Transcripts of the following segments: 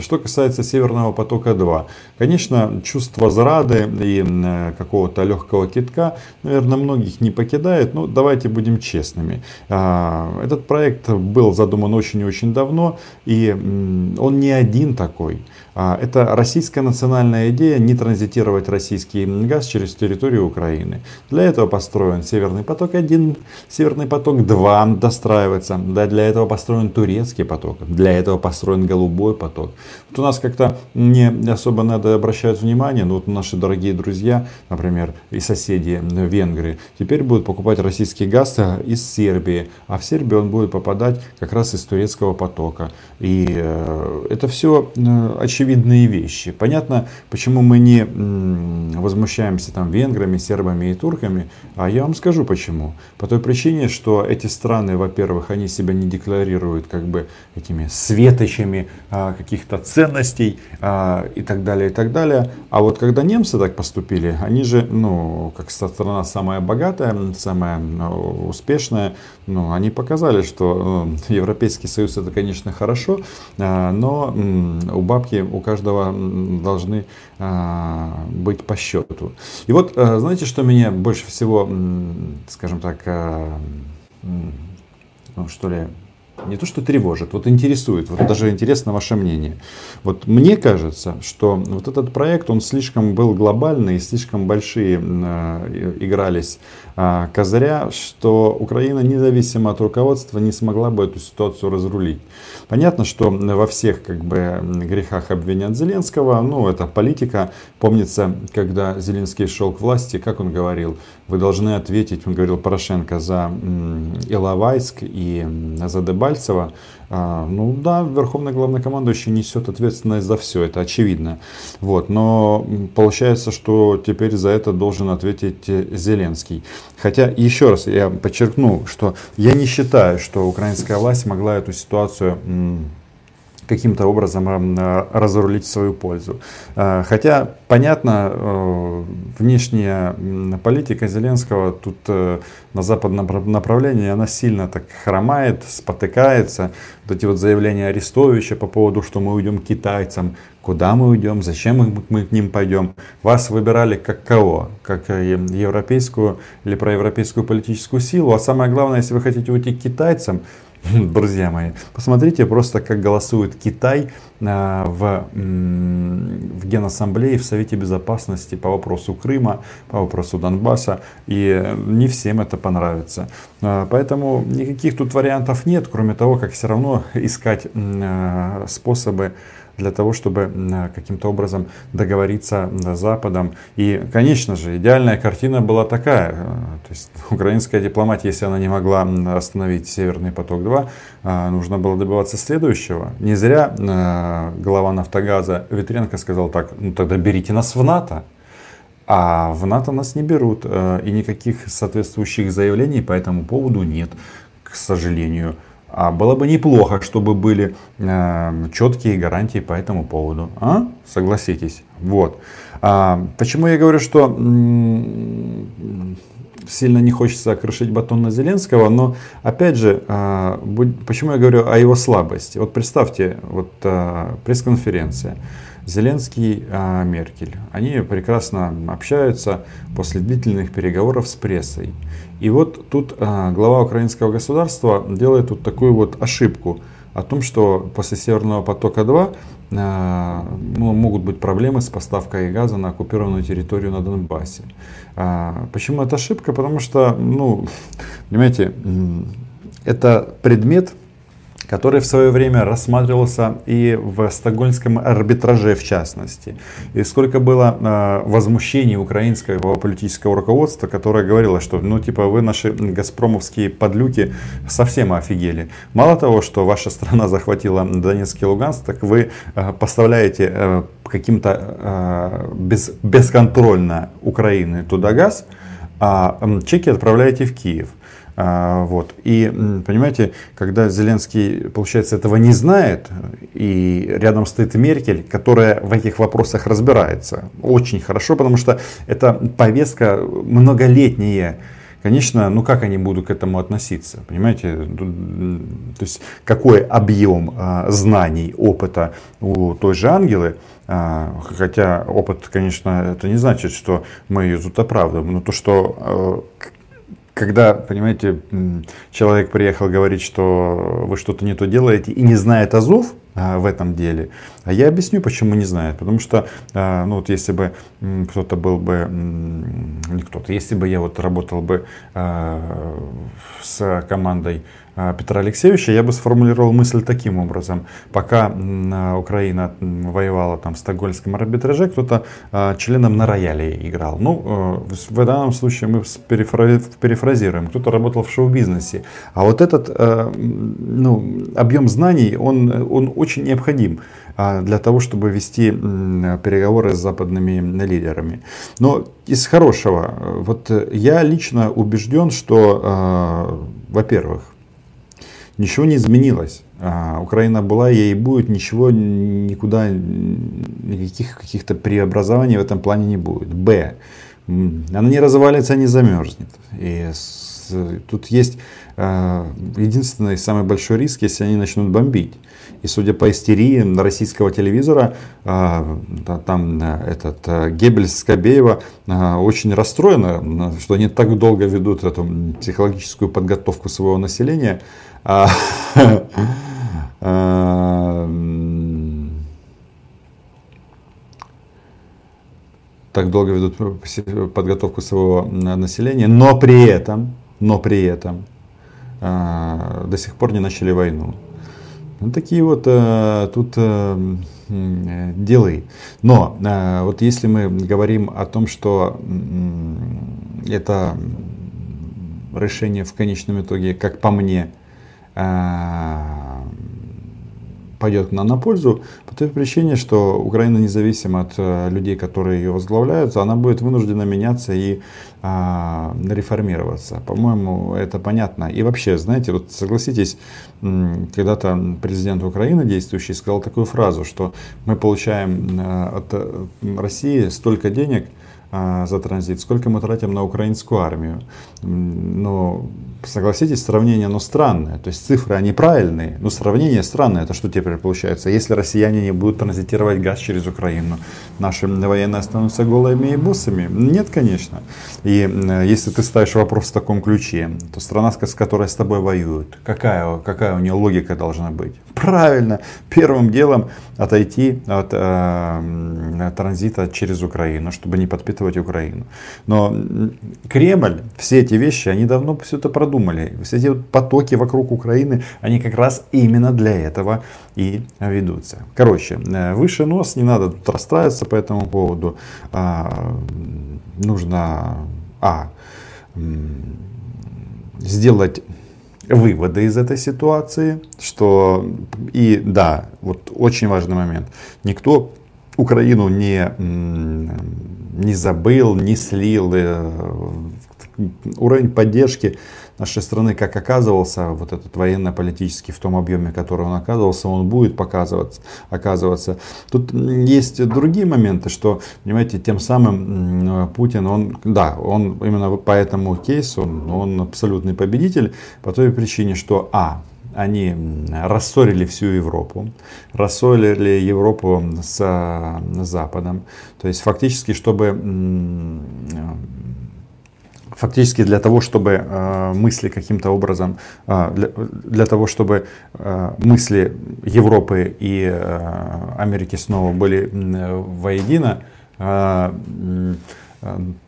что касается Северного потока-2, конечно, чувство зарады и какого-то легкого китка, наверное, многих не покидает, но давайте будем честными. А, этот проект был задуман очень и очень давно, и он не один такой. А, это российская национальная идея не транзитировать российский газ через территорию Украины. Для этого построен Северный поток-1, Северный поток-2 достраивается. Да, для этого построен турецкий поток, для этого построен голубой поток. Вот у нас как-то не особо надо обращать внимание, но вот наши дорогие друзья, например, и соседи Венгрии, теперь будут покупать российский газ из Сербии, а в Сербию он будет попадать как раз из турецкого потока. И э, это все э, очевидные вещи. Понятно, почему мы не возмущаемся там венграми, сербами и турками, а я вам скажу почему. По той причине, что эти страны, во-первых, они себя не декларируют как бы этими светочами а, каких-то ценностей а, и так далее, и так далее. А вот когда немцы так поступили, они же, ну, как страна самая богатая, самая ну, успешная, ну, они показали, что ну, Европейский Союз это, конечно, хорошо, а, но у бабки у каждого должны а, быть по счету. И вот, а, знаете, что меня больше всего, скажем так, ну, что ли, не то что тревожит, вот интересует, вот даже интересно ваше мнение. Вот мне кажется, что вот этот проект, он слишком был глобальный, слишком большие э, игрались э, козыря, что Украина независимо от руководства не смогла бы эту ситуацию разрулить. Понятно, что во всех как бы грехах обвинят Зеленского, ну это политика. Помнится, когда Зеленский шел к власти, как он говорил, вы должны ответить, он говорил Порошенко, за Иловайск и за Дебальцево. А, ну да, Верховный Главнокомандующий несет ответственность за все, это очевидно. Вот, но получается, что теперь за это должен ответить Зеленский. Хотя, еще раз я подчеркну, что я не считаю, что украинская власть могла эту ситуацию каким-то образом э, разрулить в свою пользу. Э, хотя, понятно, э, внешняя политика Зеленского тут на западном направлении, она сильно так хромает, спотыкается. Вот эти вот заявления Арестовича по поводу, что мы уйдем к китайцам, куда мы уйдем, зачем мы к ним пойдем. Вас выбирали как кого? Как европейскую или проевропейскую политическую силу. А самое главное, если вы хотите уйти к китайцам, друзья мои, посмотрите просто, как голосует Китай а, в, в Генассамблее, в Совете Безопасности по вопросу Крыма, по вопросу Донбасса. И не всем это понравится. А, поэтому никаких тут вариантов нет, кроме того, как все равно искать а, способы для того, чтобы каким-то образом договориться с Западом. И, конечно же, идеальная картина была такая. Э, то есть украинская дипломатия, если она не могла остановить Северный поток-2, э, нужно было добиваться следующего. Не зря э, глава Нафтогаза Ветренко сказал так, ну тогда берите нас в НАТО. А в НАТО нас не берут. И никаких соответствующих заявлений по этому поводу нет, к сожалению. А было бы неплохо, чтобы были э, четкие гарантии по этому поводу. А? Согласитесь. Вот. А, почему я говорю, что сильно не хочется крошить батон на Зеленского, но опять же, а, почему я говорю о его слабости? Вот представьте, вот а, пресс-конференция. Зеленский, а, Меркель. Они прекрасно общаются после длительных переговоров с прессой. И вот тут а, глава украинского государства делает вот такую вот ошибку о том, что после Северного потока-2 а, ну, могут быть проблемы с поставкой газа на оккупированную территорию на Донбассе. Почему это ошибка? Потому что, ну, понимаете, это предмет, который в свое время рассматривался и в стокгольмском арбитраже в частности. И сколько было э, возмущений украинского политического руководства, которое говорило, что ну типа вы наши газпромовские подлюки совсем офигели. Мало того, что ваша страна захватила Донецк и Луганск, так вы э, поставляете э, каким-то э, без, бесконтрольно Украины туда газ, а чеки отправляете в Киев. А, вот. И, понимаете, когда Зеленский, получается, этого не знает, и рядом стоит Меркель, которая в этих вопросах разбирается очень хорошо, потому что это повестка многолетняя, конечно, ну как они будут к этому относиться, понимаете? То есть какой объем а, знаний, опыта у той же ангелы, хотя опыт, конечно, это не значит, что мы ее тут оправдываем, но то, что а, когда, понимаете, человек приехал говорить, что вы что-то не то делаете и не знает азов а, в этом деле, а я объясню, почему не знает. Потому что, а, ну вот если бы кто-то был бы, не кто-то, если бы я вот работал бы а, с командой а, Петра Алексеевича, я бы сформулировал мысль таким образом. Пока Украина воевала там в стокгольмском арбитраже, кто-то а, членом на рояле играл. Ну, э, в данном случае мы перефразируем. Кто-то работал в шоу-бизнесе. А вот этот э, ну, объем знаний, он, он очень необходим а, для того, чтобы вести переговоры с западными лидерами. Но из хорошего, вот я лично убежден, что, во-первых, ничего не изменилось. А, Украина была, ей будет, ничего никуда, никаких каких-то преобразований в этом плане не будет. Б. Она не развалится, не замерзнет. И с, тут есть э, единственный самый большой риск, если они начнут бомбить. И судя по истерии российского телевизора, э, там э, этот э, Геббельс Скобеева э, очень расстроена, что они так долго ведут эту психологическую подготовку своего населения так долго ведут подготовку своего населения, но при этом, но при этом а, до сих пор не начали войну. Ну, такие вот тут делы. Но вот если мы говорим о том, что это решение в конечном итоге, как по мне, Э, пойдет нам на пользу по той причине, что Украина независимо от э, людей, которые ее возглавляют, она будет вынуждена меняться и а, реформироваться. По-моему, это понятно. И вообще, знаете, вот согласитесь, когда-то президент Украины действующий сказал такую фразу, что мы получаем от России столько денег, за транзит, сколько мы тратим на украинскую армию. Но согласитесь, сравнение, оно странное. То есть цифры, они правильные, но сравнение странное. Это что теперь получается? Если россияне не будут транзитировать газ через Украину, наши военные останутся голыми и боссами? Нет, конечно. И если ты ставишь вопрос в таком ключе, то страна, с которой с тобой воюют, какая, какая у нее логика должна быть? Правильно, первым делом отойти от э, транзита через Украину, чтобы не подпитывать Украину. Но Кремль, все эти вещи, они давно все это продумали. Все эти потоки вокруг Украины, они как раз именно для этого и ведутся. Короче, э, выше нос, не надо тут расстраиваться по этому поводу. А, нужно а, сделать выводы из этой ситуации, что и да, вот очень важный момент, никто Украину не, не забыл, не слил, э, уровень поддержки нашей страны, как оказывался вот этот военно-политический в том объеме, который он оказывался, он будет показываться, оказываться. Тут есть другие моменты, что, понимаете, тем самым Путин, он, да, он именно по этому кейсу, он абсолютный победитель по той причине, что, а, они рассорили всю Европу, рассорили Европу с Западом. То есть фактически, чтобы фактически для того, чтобы э, мысли каким-то образом, э, для, того, чтобы э, мысли Европы и э, Америки снова были э, воедино, э, Э,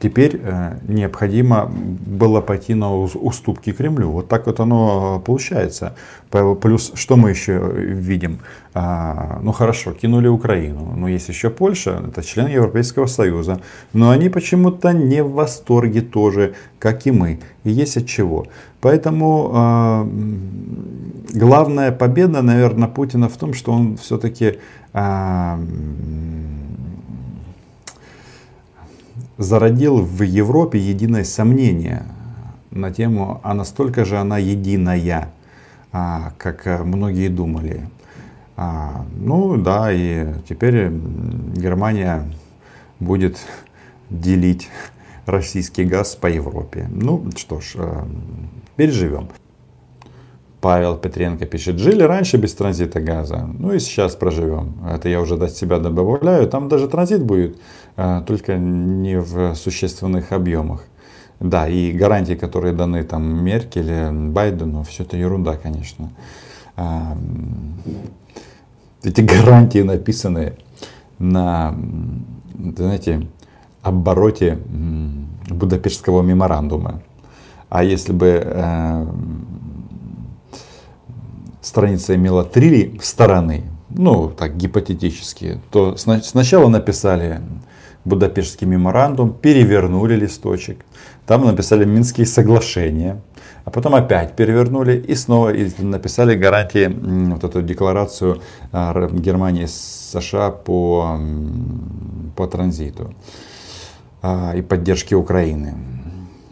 теперь э, необходимо было пойти на уступки Кремлю. Вот так вот оно получается. Плюс, что мы еще видим? А, ну хорошо, кинули Украину, но есть еще Польша, это член Европейского Союза. Но они почему-то не в восторге тоже, как и мы. И есть от чего. Поэтому а, главная победа, наверное, Путина в том, что он все-таки а, зародил в Европе единое сомнение на тему, а настолько же она единая, а, как многие думали. А, ну да, и теперь Германия будет делить российский газ по Европе. Ну что ж, э, переживем. Павел Петренко пишет, жили раньше без транзита газа, ну и сейчас проживем. Это я уже до себя добавляю. Там даже транзит будет, э, только не в существенных объемах. Да, и гарантии, которые даны там Меркель, Байдену, все это ерунда, конечно. А, эти гарантии написаны на, знаете, обороте Будапештского меморандума. А если бы э, страница имела три стороны, ну так гипотетически, то сначала написали Будапештский меморандум, перевернули листочек, там написали Минские соглашения, а потом опять перевернули и снова написали гарантии, вот эту декларацию а, Германии с США по, по транзиту а, и поддержке Украины.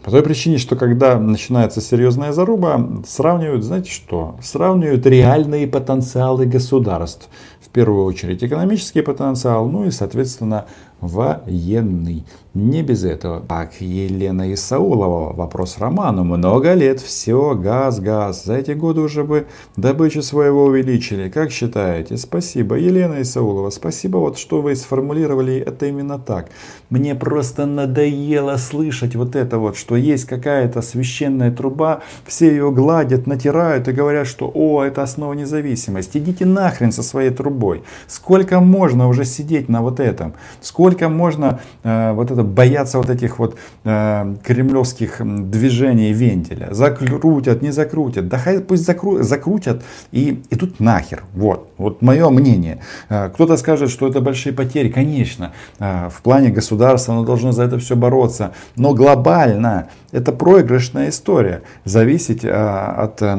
По той причине, что когда начинается серьезная заруба, сравнивают, знаете что? Сравнивают реальные потенциалы государств. В первую очередь экономический потенциал, ну и, соответственно, военный. Не без этого. Так, Елена Исаулова. Вопрос Роману. Много лет. Все, газ, газ. За эти годы уже бы добычу своего увеличили. Как считаете? Спасибо, Елена Исаулова. Спасибо, вот что вы сформулировали это именно так. Мне просто надоело слышать вот это вот, что есть какая-то священная труба, все ее гладят, натирают и говорят, что о, это основа независимости. Идите нахрен со своей трубой. Сколько можно уже сидеть на вот этом? Сколько Сколько можно э, вот это бояться вот этих вот э, кремлевских движений вентиля? Закрутят, не закрутят. Да хай пусть закру, закрутят и, и тут нахер. Вот, вот мое мнение. Э, кто-то скажет, что это большие потери. Конечно, э, в плане государства оно должно за это все бороться. Но глобально это проигрышная история. Зависеть э, от э,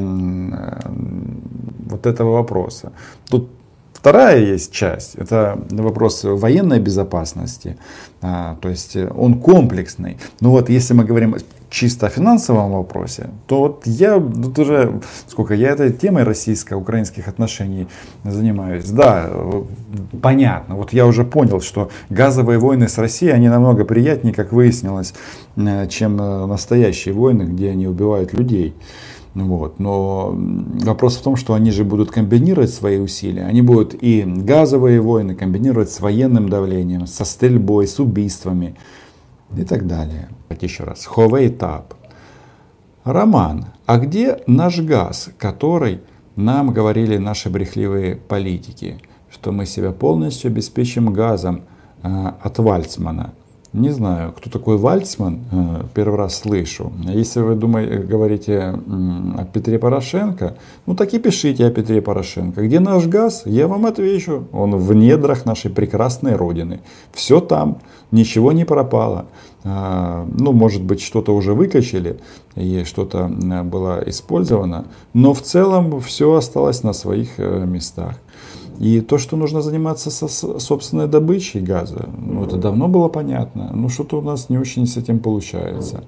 вот этого вопроса. Тут Вторая есть часть, это вопрос военной безопасности, а, то есть он комплексный. Но вот если мы говорим чисто о финансовом вопросе, то вот я тут уже, сколько я этой темой российско-украинских отношений занимаюсь, да, понятно, вот я уже понял, что газовые войны с Россией, они намного приятнее, как выяснилось, э, чем э, настоящие войны, где они убивают людей. Вот. Но вопрос в том, что они же будут комбинировать свои усилия. Они будут и газовые войны комбинировать с военным давлением, со стрельбой, с убийствами и так далее. Так еще раз. Ховей Тап. Роман, а где наш газ, который нам говорили наши брехливые политики, что мы себя полностью обеспечим газом э, от Вальцмана? Не знаю, кто такой Вальцман, э, первый раз слышу. Если вы думаете, говорите о Петре Порошенко, ну так и пишите о Петре Порошенко. Где наш газ? Я вам отвечу. Он в недрах нашей прекрасной Родины. Все там, ничего не пропало. А, ну, может быть, что-то уже выкачали и что-то было использовано, но в целом все осталось на своих э, местах. И то, что нужно заниматься со собственной добычей газа, ну, это давно было понятно. Но что-то у нас не очень с этим получается.